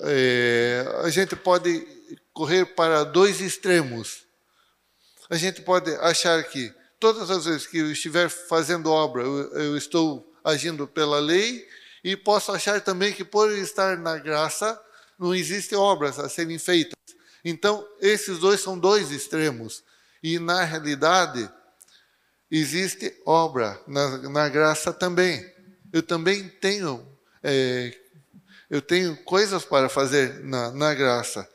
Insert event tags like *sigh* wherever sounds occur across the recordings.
é, a gente pode correr para dois extremos. A gente pode achar que todas as vezes que eu estiver fazendo obra, eu, eu estou agindo pela lei, e posso achar também que por estar na graça, não existem obras a serem feitas. Então, esses dois são dois extremos. E, na realidade, existe obra na, na graça também. Eu também tenho, é, eu tenho coisas para fazer na, na graça.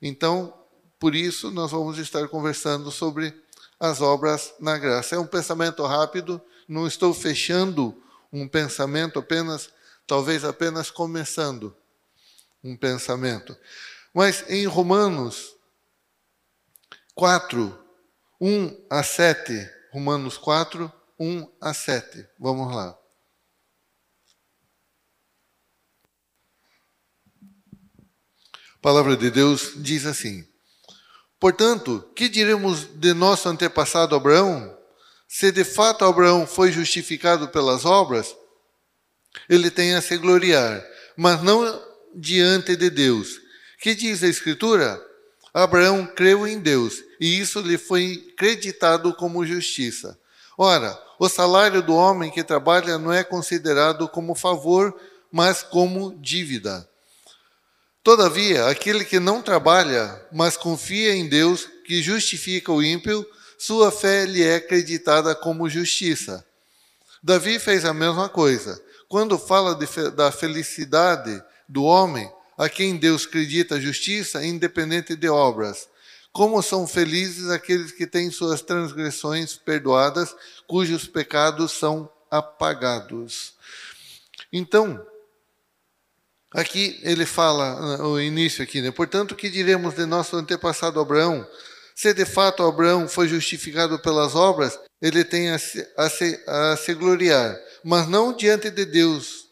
Então, por isso, nós vamos estar conversando sobre as obras na graça. É um pensamento rápido, não estou fechando um pensamento apenas, talvez apenas começando um pensamento. Mas em Romanos 4, 1 a 7, Romanos 4, 1 a 7. Vamos lá. A palavra de Deus diz assim: Portanto, que diremos de nosso antepassado Abraão? Se de fato Abraão foi justificado pelas obras, ele tem a se gloriar, mas não diante de Deus. Que diz a Escritura? Abraão creu em Deus e isso lhe foi creditado como justiça. Ora, o salário do homem que trabalha não é considerado como favor, mas como dívida. Todavia, aquele que não trabalha, mas confia em Deus, que justifica o ímpio, sua fé lhe é acreditada como justiça. Davi fez a mesma coisa. Quando fala de, da felicidade do homem, a quem Deus acredita justiça, independente de obras. Como são felizes aqueles que têm suas transgressões perdoadas, cujos pecados são apagados. Então, aqui ele fala, o início aqui, né? Portanto, que diremos de nosso antepassado Abraão? Se de fato Abraão foi justificado pelas obras, ele tem a se, a se, a se gloriar, mas não diante de Deus,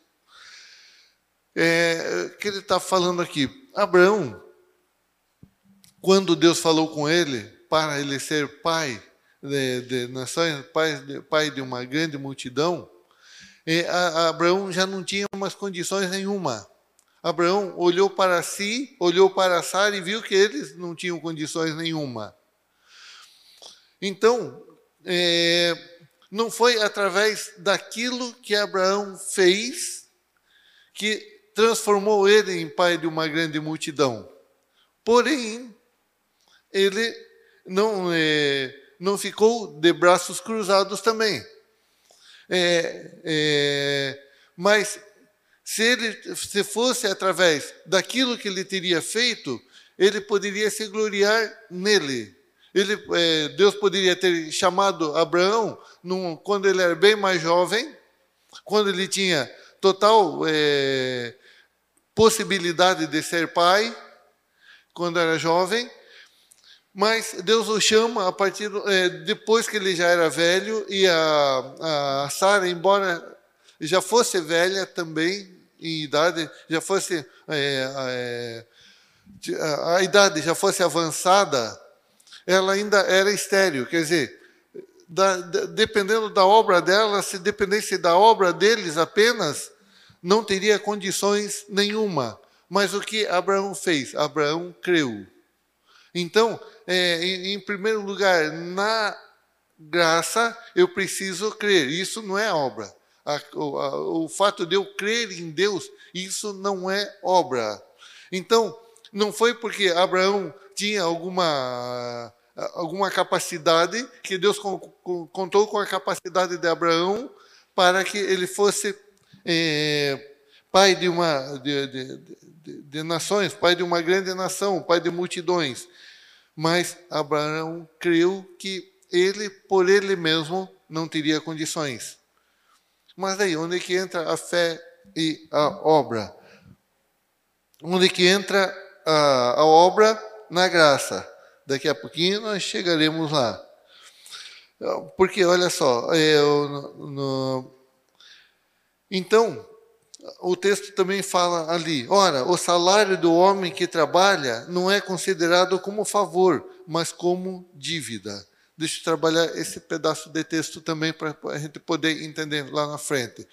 é, que ele está falando aqui. Abraão, quando Deus falou com ele para ele ser pai de, de nações, pai de, pai de uma grande multidão, é, a, a Abraão já não tinha umas condições nenhuma. Abraão olhou para si, olhou para Sara e viu que eles não tinham condições nenhuma. Então, é, não foi através daquilo que Abraão fez que transformou ele em pai de uma grande multidão. Porém, ele não, é, não ficou de braços cruzados também. É, é, mas se ele se fosse através daquilo que ele teria feito, ele poderia se gloriar nele. Ele, é, Deus poderia ter chamado Abraão num, quando ele era bem mais jovem, quando ele tinha total é, possibilidade de ser pai quando era jovem, mas Deus o chama a partir é, depois que ele já era velho e a, a Sara, embora já fosse velha também em idade, já fosse é, é, a, a idade já fosse avançada, ela ainda era estéril, quer dizer, da, dependendo da obra dela, se dependesse da obra deles apenas, não teria condições nenhuma. Mas o que Abraão fez? Abraão creu. Então, é, em, em primeiro lugar, na graça, eu preciso crer. Isso não é obra. A, a, o fato de eu crer em Deus, isso não é obra. Então, não foi porque Abraão tinha alguma alguma capacidade que Deus contou com a capacidade de Abraão para que ele fosse é, pai de uma de, de, de, de, nações, pai de uma grande nação, pai de multidões. Mas Abraão creu que ele, por ele mesmo, não teria condições. Mas daí, onde é que entra a fé e a obra? Onde é que entra a, a obra? Na graça. Daqui a pouquinho nós chegaremos lá. Porque, olha só, eu, no, então, o texto também fala ali: ora, o salário do homem que trabalha não é considerado como favor, mas como dívida. Deixa eu trabalhar esse pedaço de texto também para a gente poder entender lá na frente.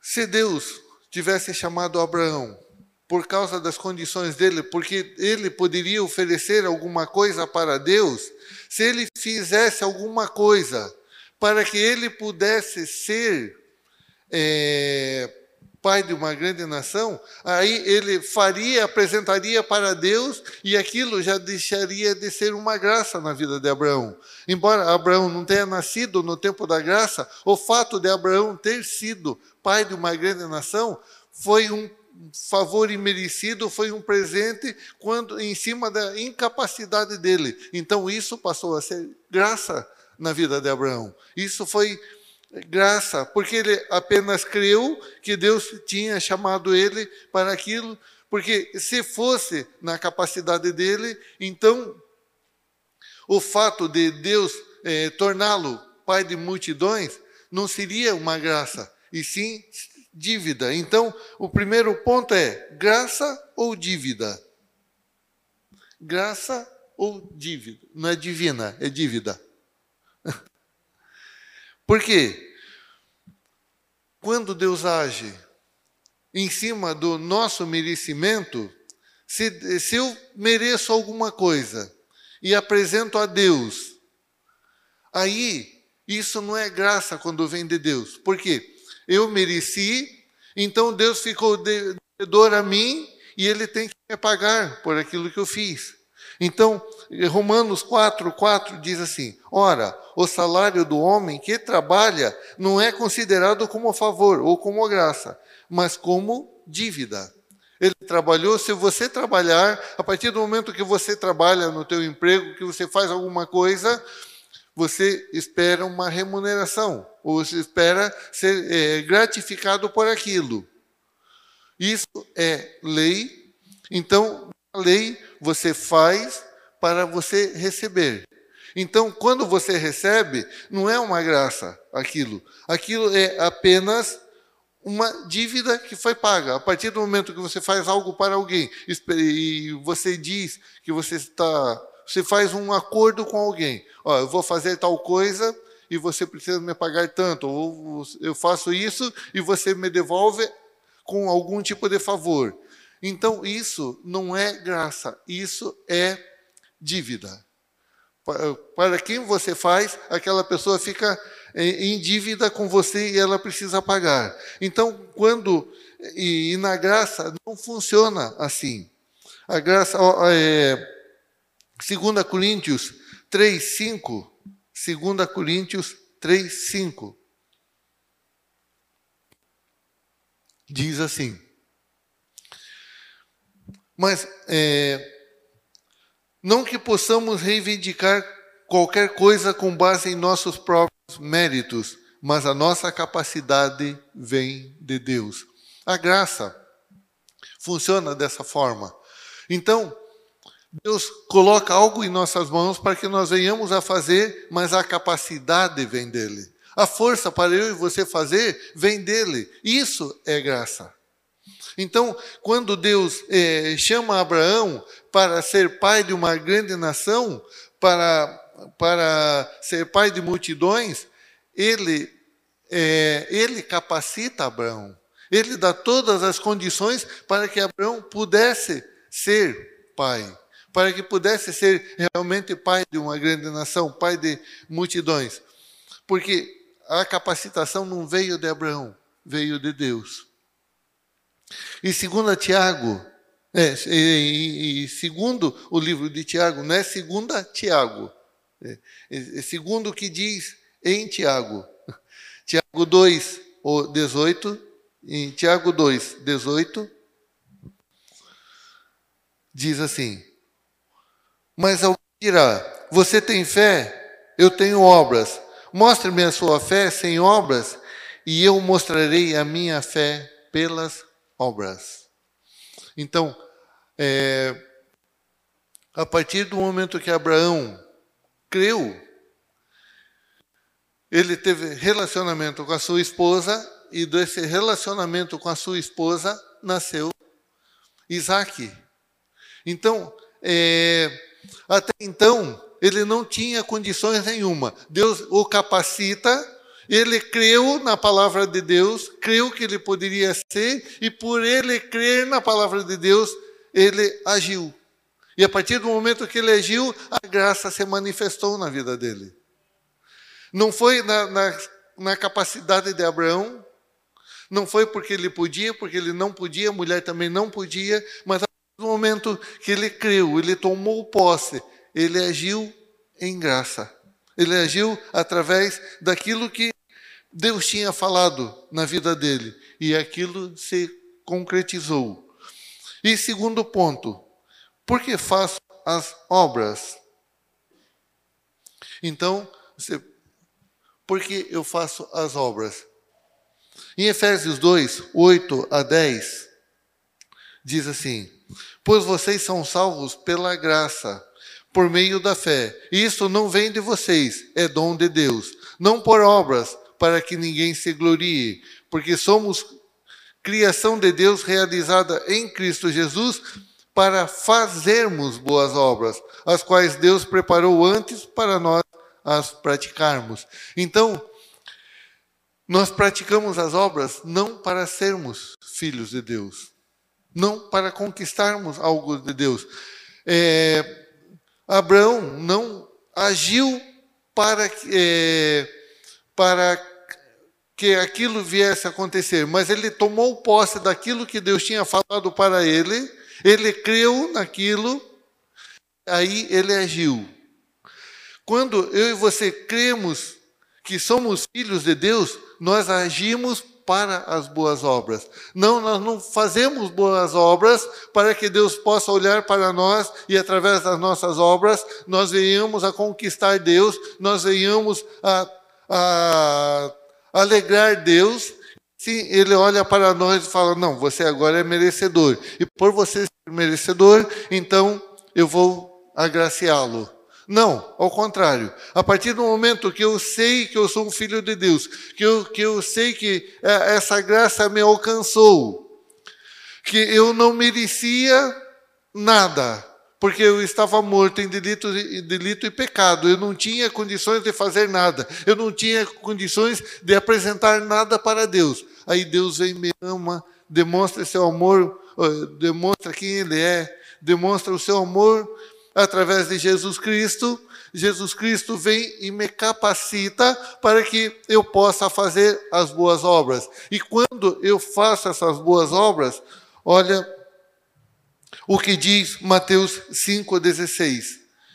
Se Deus tivesse chamado Abraão por causa das condições dele, porque ele poderia oferecer alguma coisa para Deus, se ele fizesse alguma coisa para que ele pudesse ser é, pai de uma grande nação, aí ele faria, apresentaria para Deus e aquilo já deixaria de ser uma graça na vida de Abraão. Embora Abraão não tenha nascido no tempo da graça, o fato de Abraão ter sido pai de uma grande nação foi um favor imerecido, foi um presente quando em cima da incapacidade dele. Então isso passou a ser graça na vida de Abraão. Isso foi graça, porque ele apenas creu que Deus tinha chamado ele para aquilo, porque se fosse na capacidade dele, então o fato de Deus eh, torná-lo pai de multidões não seria uma graça, e sim dívida. Então, o primeiro ponto é graça ou dívida? Graça ou dívida? Não é divina, é dívida. Por quê? Quando Deus age em cima do nosso merecimento, se, se eu mereço alguma coisa e apresento a Deus, aí isso não é graça quando vem de Deus. Por quê? eu mereci, então Deus ficou devedor a mim e ele tem que me pagar por aquilo que eu fiz. Então, Romanos 4, 4 diz assim: Ora, o salário do homem que trabalha não é considerado como favor ou como graça, mas como dívida. Ele trabalhou, se você trabalhar, a partir do momento que você trabalha no teu emprego, que você faz alguma coisa, você espera uma remuneração, ou você espera ser é, gratificado por aquilo. Isso é lei, então, a lei você faz para você receber. Então, quando você recebe, não é uma graça aquilo. Aquilo é apenas uma dívida que foi paga. A partir do momento que você faz algo para alguém e você diz que você está você faz um acordo com alguém. Ó, eu vou fazer tal coisa e você precisa me pagar tanto. Ou eu faço isso e você me devolve com algum tipo de favor. Então, isso não é graça, isso é dívida. Para quem você faz, aquela pessoa fica em dívida com você e ela precisa pagar. Então, quando. E, e na graça não funciona assim. A graça. É, 2 Coríntios 3, 5. 2 Coríntios 3, 5. Diz assim. Mas é, não que possamos reivindicar qualquer coisa com base em nossos próprios méritos, mas a nossa capacidade vem de Deus. A graça funciona dessa forma. Então, Deus coloca algo em nossas mãos para que nós venhamos a fazer, mas a capacidade vem dele. A força para eu e você fazer vem dele. Isso é graça. Então, quando Deus é, chama Abraão para ser pai de uma grande nação, para, para ser pai de multidões, ele, é, ele capacita Abraão. Ele dá todas as condições para que Abraão pudesse ser pai para que pudesse ser realmente pai de uma grande nação, pai de multidões. Porque a capacitação não veio de Abraão, veio de Deus. E segundo Tiago, é, e, e, segundo o livro de Tiago, não é segunda Tiago, é, é segundo o que diz em Tiago. *laughs* Tiago 2, 18, em Tiago 2, 18, diz assim: mas alguém dirá: Você tem fé? Eu tenho obras. Mostre-me a sua fé sem obras, e eu mostrarei a minha fé pelas obras. Então, é, a partir do momento que Abraão creu, ele teve relacionamento com a sua esposa, e desse relacionamento com a sua esposa nasceu Isaac. Então, é, até então, ele não tinha condições nenhuma. Deus o capacita ele creu na palavra de Deus, creu que ele poderia ser, e por ele crer na palavra de Deus, ele agiu. E a partir do momento que ele agiu, a graça se manifestou na vida dele. Não foi na, na, na capacidade de Abraão, não foi porque ele podia, porque ele não podia, a mulher também não podia, mas a partir do momento que ele creu, ele tomou posse, ele agiu em graça. Ele agiu através daquilo que Deus tinha falado na vida dele. E aquilo se concretizou. E segundo ponto, por que faço as obras? Então, você, por que eu faço as obras? Em Efésios 2, 8 a 10, diz assim: Pois vocês são salvos pela graça por meio da fé. Isso não vem de vocês, é dom de Deus. Não por obras, para que ninguém se glorie, porque somos criação de Deus realizada em Cristo Jesus para fazermos boas obras, as quais Deus preparou antes para nós as praticarmos. Então, nós praticamos as obras não para sermos filhos de Deus, não para conquistarmos algo de Deus. É, Abraão não agiu para, é, para que aquilo viesse a acontecer, mas ele tomou posse daquilo que Deus tinha falado para ele, ele creu naquilo, aí ele agiu. Quando eu e você cremos que somos filhos de Deus, nós agimos para as boas obras. Não, nós não fazemos boas obras para que Deus possa olhar para nós e através das nossas obras nós venhamos a conquistar Deus, nós venhamos a, a alegrar Deus. Sim, ele olha para nós e fala: Não, você agora é merecedor. E por você ser merecedor, então eu vou agraciá-lo. Não, ao contrário. A partir do momento que eu sei que eu sou um filho de Deus, que eu, que eu sei que é, essa graça me alcançou, que eu não merecia nada, porque eu estava morto em delito, delito e pecado, eu não tinha condições de fazer nada, eu não tinha condições de apresentar nada para Deus. Aí Deus vem, me ama, demonstra seu amor, demonstra quem Ele é, demonstra o seu amor através de Jesus Cristo. Jesus Cristo vem e me capacita para que eu possa fazer as boas obras. E quando eu faço essas boas obras, olha o que diz Mateus 5,16.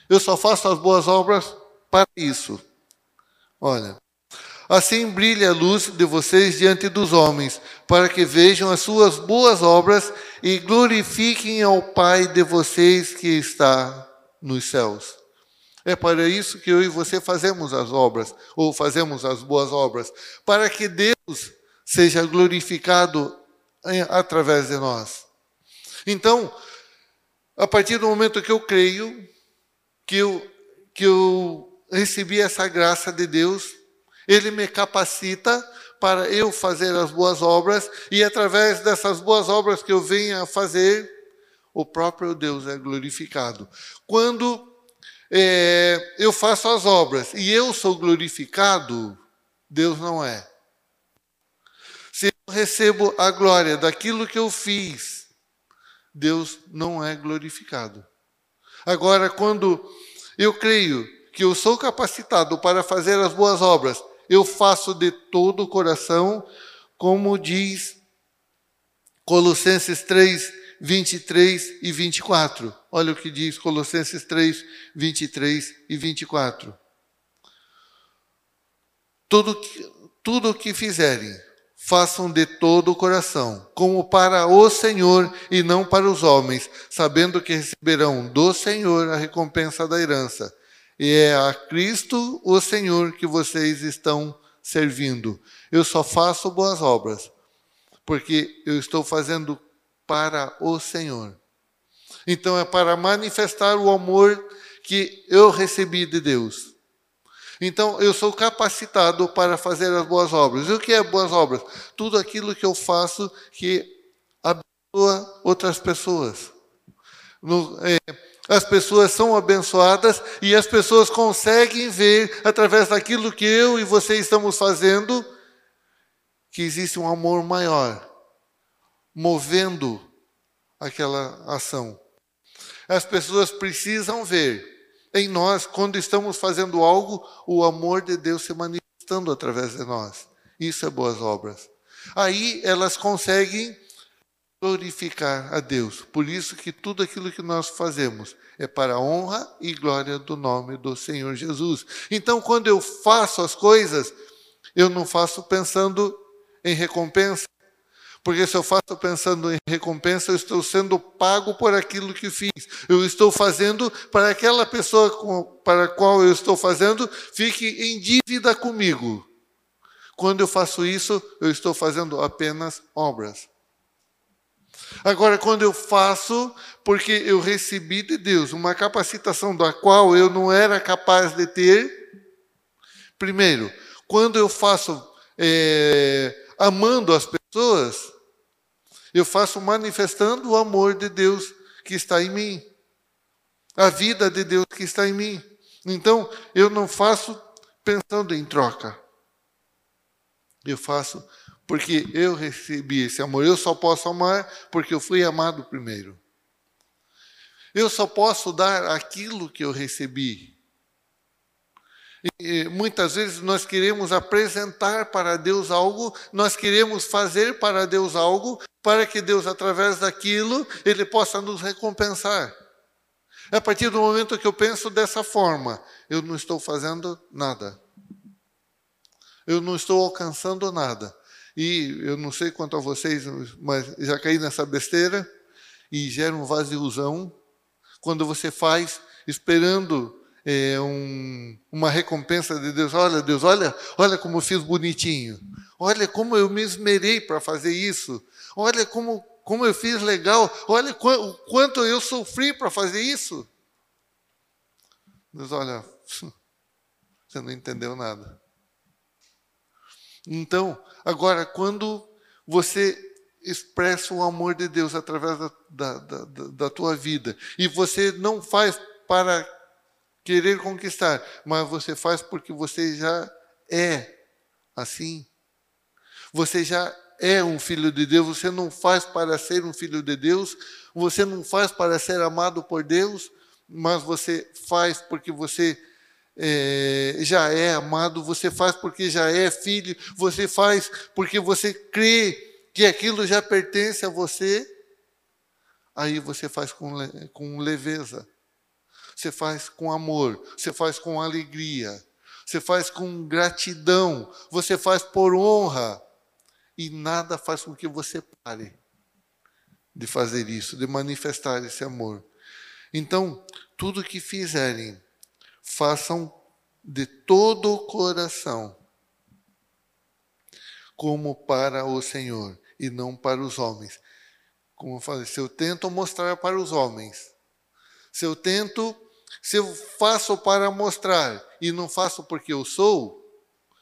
Eu só faço as boas obras para isso. Olha. Assim brilha a luz de vocês diante dos homens, para que vejam as suas boas obras e glorifiquem ao Pai de vocês que está nos céus. É para isso que eu e você fazemos as obras, ou fazemos as boas obras, para que Deus seja glorificado através de nós. Então, a partir do momento que eu creio, que eu, que eu recebi essa graça de Deus, Ele me capacita para eu fazer as boas obras, e através dessas boas obras que eu venha a fazer, o próprio Deus é glorificado. Quando é, eu faço as obras e eu sou glorificado, Deus não é. Se eu recebo a glória daquilo que eu fiz, Deus não é glorificado. Agora, quando eu creio que eu sou capacitado para fazer as boas obras, eu faço de todo o coração, como diz Colossenses 3, 23 e 24. Olha o que diz Colossenses 3, 23 e 24. Tudo o que fizerem, façam de todo o coração, como para o Senhor e não para os homens, sabendo que receberão do Senhor a recompensa da herança. E é a Cristo, o Senhor, que vocês estão servindo. Eu só faço boas obras, porque eu estou fazendo para o Senhor. Então é para manifestar o amor que eu recebi de Deus. Então eu sou capacitado para fazer as boas obras. E o que é boas obras? Tudo aquilo que eu faço que abençoa outras pessoas. No, é, as pessoas são abençoadas e as pessoas conseguem ver, através daquilo que eu e você estamos fazendo, que existe um amor maior movendo aquela ação. As pessoas precisam ver em nós, quando estamos fazendo algo, o amor de Deus se manifestando através de nós. Isso é boas obras. Aí elas conseguem glorificar a Deus. Por isso que tudo aquilo que nós fazemos é para a honra e glória do nome do Senhor Jesus. Então, quando eu faço as coisas, eu não faço pensando em recompensa, porque se eu faço pensando em recompensa, eu estou sendo pago por aquilo que fiz. Eu estou fazendo para aquela pessoa para a qual eu estou fazendo fique em dívida comigo. Quando eu faço isso, eu estou fazendo apenas obras. Agora, quando eu faço, porque eu recebi de Deus uma capacitação da qual eu não era capaz de ter, primeiro, quando eu faço é, amando as pessoas, eu faço manifestando o amor de Deus que está em mim, a vida de Deus que está em mim. Então, eu não faço pensando em troca. Eu faço porque eu recebi esse amor. Eu só posso amar porque eu fui amado primeiro. Eu só posso dar aquilo que eu recebi. E muitas vezes nós queremos apresentar para Deus algo, nós queremos fazer para Deus algo, para que Deus, através daquilo, Ele possa nos recompensar. A partir do momento que eu penso dessa forma, eu não estou fazendo nada. Eu não estou alcançando nada. E eu não sei quanto a vocês, mas já caí nessa besteira e gera um vaziozão quando você faz esperando é, um, uma recompensa de Deus. Olha, Deus, olha, olha como eu fiz bonitinho. Olha como eu me esmerei para fazer isso. Olha como, como eu fiz legal. Olha o quanto eu sofri para fazer isso. Deus, olha, *laughs* você não entendeu nada. Então, agora, quando você expressa o amor de Deus através da, da, da, da tua vida, e você não faz para querer conquistar, mas você faz porque você já é assim. Você já é um filho de Deus, você não faz para ser um filho de Deus, você não faz para ser amado por Deus, mas você faz porque você é, já é amado, você faz porque já é filho, você faz porque você crê que aquilo já pertence a você, aí você faz com, com leveza você faz com amor, você faz com alegria, você faz com gratidão, você faz por honra. E nada faz com que você pare de fazer isso, de manifestar esse amor. Então, tudo que fizerem, façam de todo o coração, como para o Senhor e não para os homens. Como eu falei, se eu tento mostrar para os homens, se eu tento se eu faço para mostrar e não faço porque eu sou,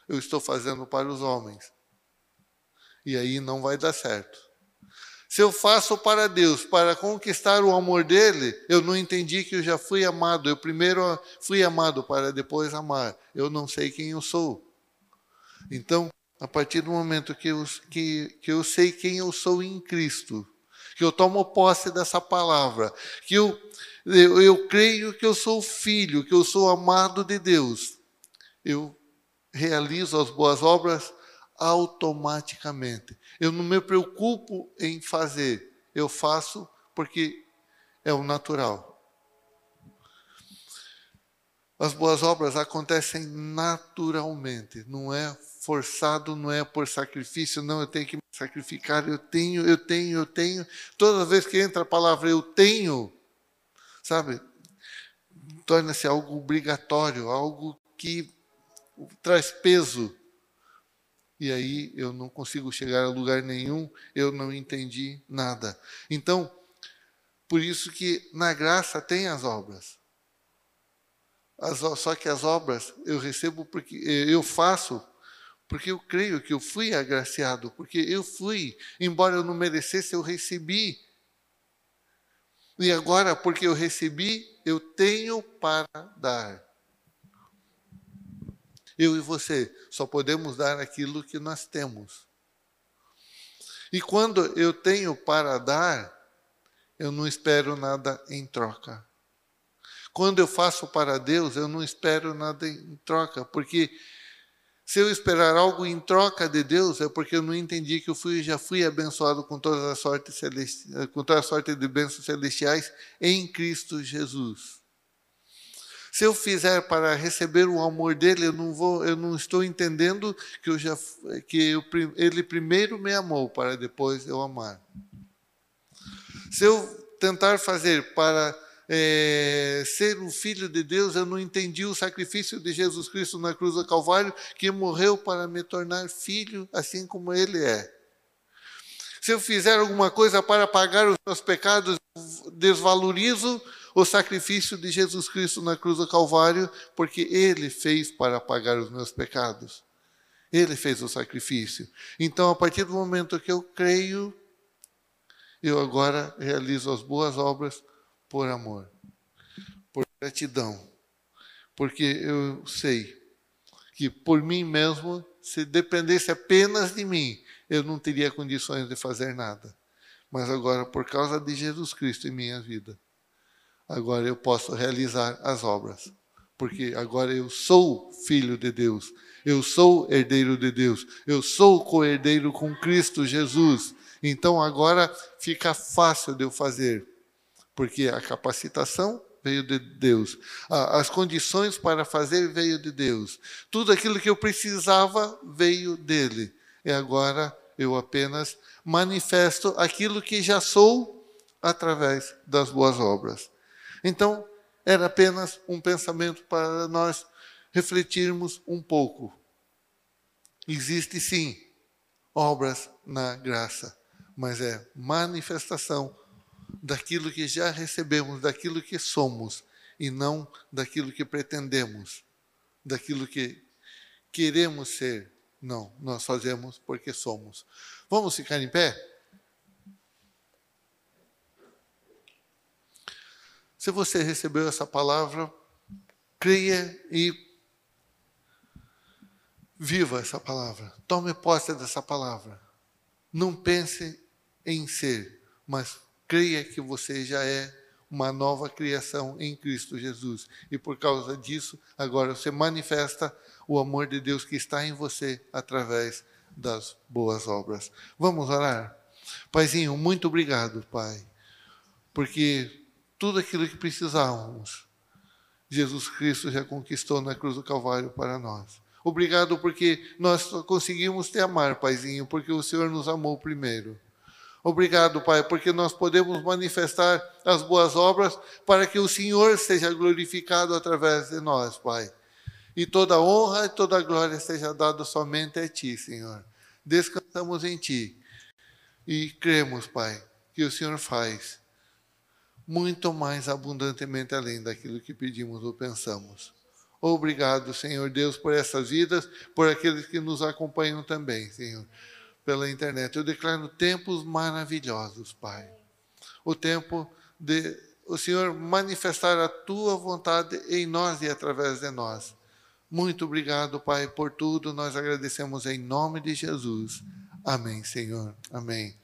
eu estou fazendo para os homens. E aí não vai dar certo. Se eu faço para Deus, para conquistar o amor dele, eu não entendi que eu já fui amado. Eu primeiro fui amado para depois amar. Eu não sei quem eu sou. Então, a partir do momento que eu, que, que eu sei quem eu sou em Cristo, que eu tomo posse dessa palavra, que eu eu, eu creio que eu sou filho, que eu sou amado de Deus, eu realizo as boas obras automaticamente. Eu não me preocupo em fazer, eu faço porque é o natural. As boas obras acontecem naturalmente, não é forçado, não é por sacrifício, não, eu tenho que me sacrificar, eu tenho, eu tenho, eu tenho. Toda vez que entra a palavra eu tenho, sabe? Torna-se algo obrigatório, algo que traz peso. E aí eu não consigo chegar a lugar nenhum, eu não entendi nada. Então, por isso que na graça tem as obras. As, só que as obras eu recebo porque eu faço porque eu creio que eu fui agraciado, porque eu fui, embora eu não merecesse, eu recebi E agora, porque eu recebi, eu tenho para dar. Eu e você só podemos dar aquilo que nós temos. E quando eu tenho para dar, eu não espero nada em troca. Quando eu faço para Deus, eu não espero nada em troca, porque se eu esperar algo em troca de Deus, é porque eu não entendi que eu fui, já fui abençoado com toda a sorte celesti com toda a sorte de bênçãos celestiais em Cristo Jesus. Se eu fizer para receber o amor dele, eu não vou, eu não estou entendendo que eu já que eu, ele primeiro me amou para depois eu amar. Se eu tentar fazer para é, ser um filho de Deus, eu não entendi o sacrifício de Jesus Cristo na cruz do Calvário, que morreu para me tornar filho, assim como Ele é. Se eu fizer alguma coisa para pagar os meus pecados, desvalorizo o sacrifício de Jesus Cristo na cruz do Calvário, porque Ele fez para pagar os meus pecados. Ele fez o sacrifício. Então, a partir do momento que eu creio, eu agora realizo as boas obras por amor, por gratidão, porque eu sei que por mim mesmo, se dependesse apenas de mim, eu não teria condições de fazer nada. Mas agora, por causa de Jesus Cristo em minha vida, agora eu posso realizar as obras, porque agora eu sou filho de Deus, eu sou herdeiro de Deus, eu sou co-herdeiro com Cristo Jesus. Então agora fica fácil de eu fazer porque a capacitação veio de Deus, as condições para fazer veio de Deus, tudo aquilo que eu precisava veio dele. E agora eu apenas manifesto aquilo que já sou através das boas obras. Então, era apenas um pensamento para nós refletirmos um pouco. Existe sim obras na graça, mas é manifestação daquilo que já recebemos, daquilo que somos, e não daquilo que pretendemos, daquilo que queremos ser. Não, nós fazemos porque somos. Vamos ficar em pé? Se você recebeu essa palavra, creia e viva essa palavra. Tome posse dessa palavra. Não pense em ser, mas creia que você já é uma nova criação em Cristo Jesus. E por causa disso, agora você manifesta o amor de Deus que está em você através das boas obras. Vamos orar? Paizinho, muito obrigado, Pai, porque tudo aquilo que precisávamos, Jesus Cristo já conquistou na cruz do Calvário para nós. Obrigado porque nós conseguimos te amar, Paizinho, porque o Senhor nos amou primeiro. Obrigado, Pai, porque nós podemos manifestar as boas obras para que o Senhor seja glorificado através de nós, Pai. E toda honra e toda glória seja dada somente a Ti, Senhor. Descansamos em Ti e cremos, Pai, que o Senhor faz muito mais abundantemente além daquilo que pedimos ou pensamos. Obrigado, Senhor Deus, por essas vidas, por aqueles que nos acompanham também, Senhor pela internet. Eu declaro tempos maravilhosos, Pai. O tempo de o Senhor manifestar a tua vontade em nós e através de nós. Muito obrigado, Pai, por tudo. Nós agradecemos em nome de Jesus. Amém, Senhor. Amém.